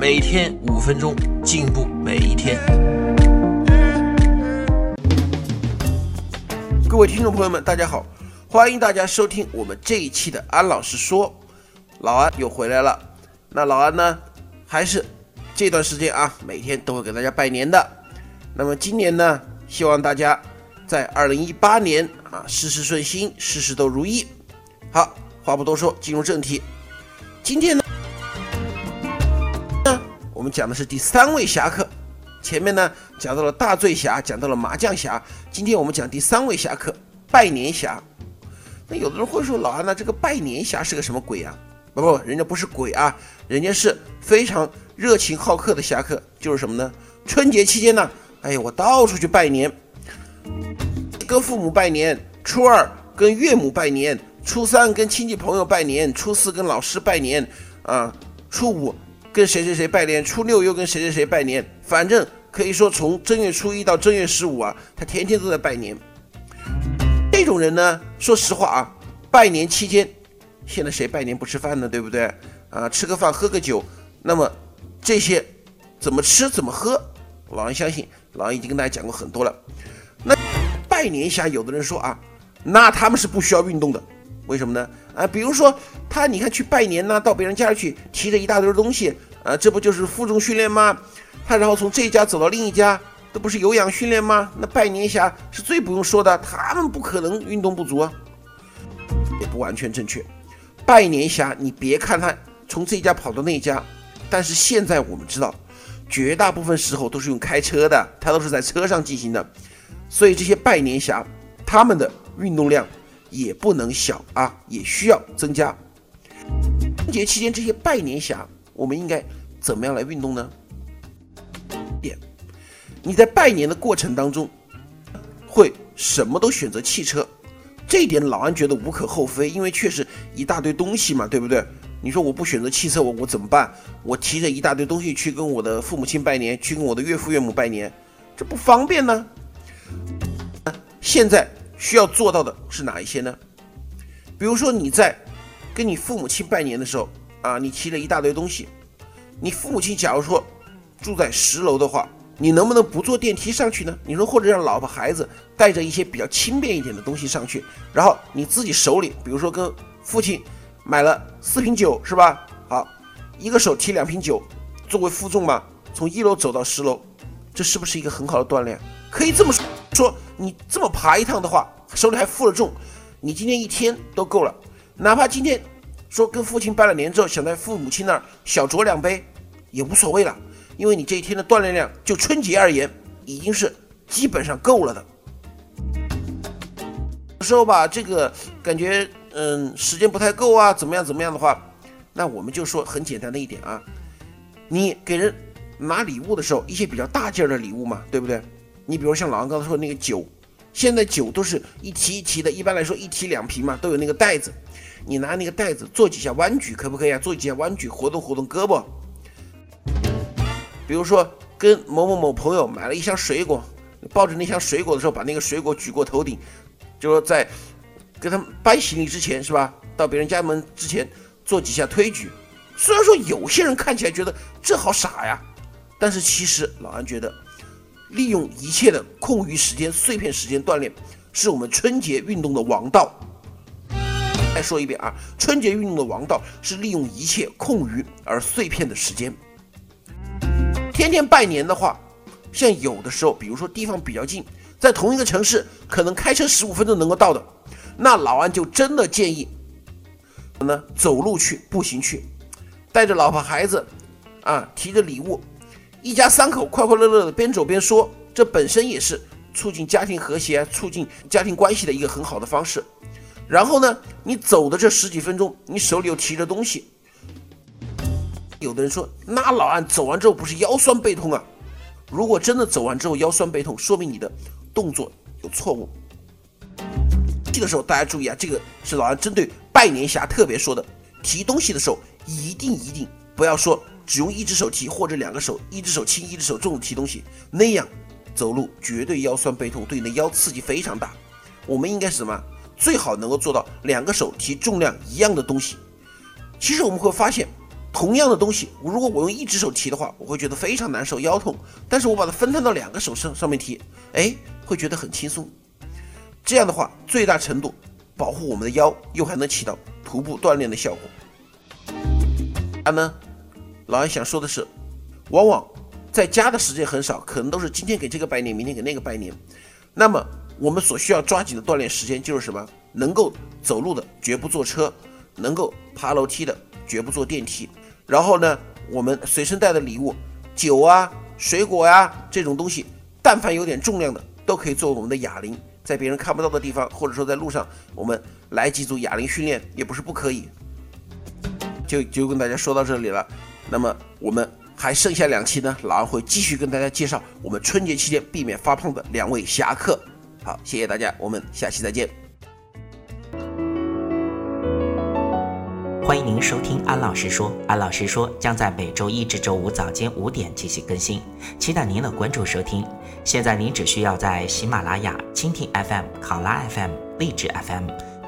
每天五分钟，进步每一天。各位听众朋友们，大家好，欢迎大家收听我们这一期的安老师说，老安又回来了。那老安呢，还是这段时间啊，每天都会给大家拜年的。那么今年呢，希望大家在二零一八年啊，事事顺心，事事都如意。好，话不多说，进入正题。今天呢，讲的是第三位侠客。前面呢讲到了大醉侠，讲到了麻将侠，今天我们讲第三位侠客拜年侠。那有的人会说，老安，那这个拜年侠是个什么鬼啊？不不，人家不是鬼啊，人家是非常热情好客的侠客。就是什么呢？春节期间呢，哎呀，我到处去拜年，跟父母拜年，初二跟岳母拜年。初三跟亲戚朋友拜年，初四跟老师拜年，啊，初五跟谁谁谁拜年，初六又跟谁谁谁拜年，反正可以说从正月初一到正月十五啊，他天天都在拜年。这种人呢，说实话啊，拜年期间，现在谁拜年不吃饭呢？对不对？啊，吃个饭喝个酒，那么这些怎么吃怎么喝，老王相信，老王已经跟大家讲过很多了。那拜年下，有的人说啊，那他们是不需要运动的。为什么呢？啊，比如说他，你看去拜年呢，到别人家里去，提着一大堆东西，啊，这不就是负重训练吗？他然后从这一家走到另一家，这不是有氧训练吗？那拜年侠是最不用说的，他们不可能运动不足啊，也不完全正确。拜年侠，你别看他从这一家跑到那家，但是现在我们知道，绝大部分时候都是用开车的，他都是在车上进行的，所以这些拜年侠他们的运动量。也不能小啊，也需要增加。春节期间这些拜年侠，我们应该怎么样来运动呢？点，你在拜年的过程当中，会什么都选择汽车，这一点老安觉得无可厚非，因为确实一大堆东西嘛，对不对？你说我不选择汽车，我我怎么办？我提着一大堆东西去跟我的父母亲拜年，去跟我的岳父岳母拜年，这不方便呢。现在。需要做到的是哪一些呢？比如说你在跟你父母亲拜年的时候啊，你提了一大堆东西，你父母亲假如说住在十楼的话，你能不能不坐电梯上去呢？你说或者让老婆孩子带着一些比较轻便一点的东西上去，然后你自己手里，比如说跟父亲买了四瓶酒是吧？好，一个手提两瓶酒作为负重嘛，从一楼走到十楼，这是不是一个很好的锻炼？可以这么说。说你这么爬一趟的话，手里还负了重，你今天一天都够了。哪怕今天说跟父亲拜了年之后，想在父母亲那儿小酌两杯，也无所谓了，因为你这一天的锻炼量，就春节而言，已经是基本上够了的。有时候吧，这个感觉嗯时间不太够啊，怎么样怎么样的话，那我们就说很简单的一点啊，你给人拿礼物的时候，一些比较大件的礼物嘛，对不对？你比如像老王刚才说的那个酒，现在酒都是一提一提的，一般来说一提两瓶嘛，都有那个袋子。你拿那个袋子做几下弯举，可不可以啊？做几下弯举，活动活动胳膊。比如说跟某某某朋友买了一箱水果，抱着那箱水果的时候，把那个水果举过头顶，就说在给他们搬行李之前，是吧？到别人家门之前做几下推举。虽然说有些人看起来觉得这好傻呀，但是其实老安觉得。利用一切的空余时间、碎片时间锻炼，是我们春节运动的王道。再说一遍啊，春节运动的王道是利用一切空余而碎片的时间。天天拜年的话，像有的时候，比如说地方比较近，在同一个城市，可能开车十五分钟能够到的，那老安就真的建议，呢走路去，步行去，带着老婆孩子，啊，提着礼物。一家三口快快乐乐的边走边说，这本身也是促进家庭和谐、促进家庭关系的一个很好的方式。然后呢，你走的这十几分钟，你手里又提着东西。有的人说，那老安走完之后不是腰酸背痛啊？如果真的走完之后腰酸背痛，说明你的动作有错误。这个时候大家注意啊，这个是老安针对拜年侠特别说的，提东西的时候一定一定不要说只用一只手提或者两个手，一只手轻一只手重的提东西，那样走路绝对腰酸背痛，对你的腰刺激非常大。我们应该是什么？最好能够做到两个手提重量一样的东西。其实我们会发现，同样的东西，如果我用一只手提的话，我会觉得非常难受，腰痛。但是我把它分摊到两个手上上面提，哎，会觉得很轻松。这样的话，最大程度保护我们的腰，又还能起到徒步锻炼的效果。啊呢，老安想说的是，往往在家的时间很少，可能都是今天给这个拜年，明天给那个拜年。那么我们所需要抓紧的锻炼时间就是什么？能够走路的绝不坐车，能够爬楼梯的绝不坐电梯。然后呢，我们随身带的礼物，酒啊、水果呀这种东西，但凡有点重量的，都可以做我们的哑铃。在别人看不到的地方，或者说在路上，我们来几组哑铃训练也不是不可以。就就跟大家说到这里了。那么我们还剩下两期呢，老安会继续跟大家介绍我们春节期间避免发胖的两位侠客。好，谢谢大家，我们下期再见。欢迎您收听安老师说，安老师说将在每周一至周五早间五点进行更新，期待您的关注收听。现在您只需要在喜马拉雅、蜻蜓 FM、考拉 FM、荔枝 FM、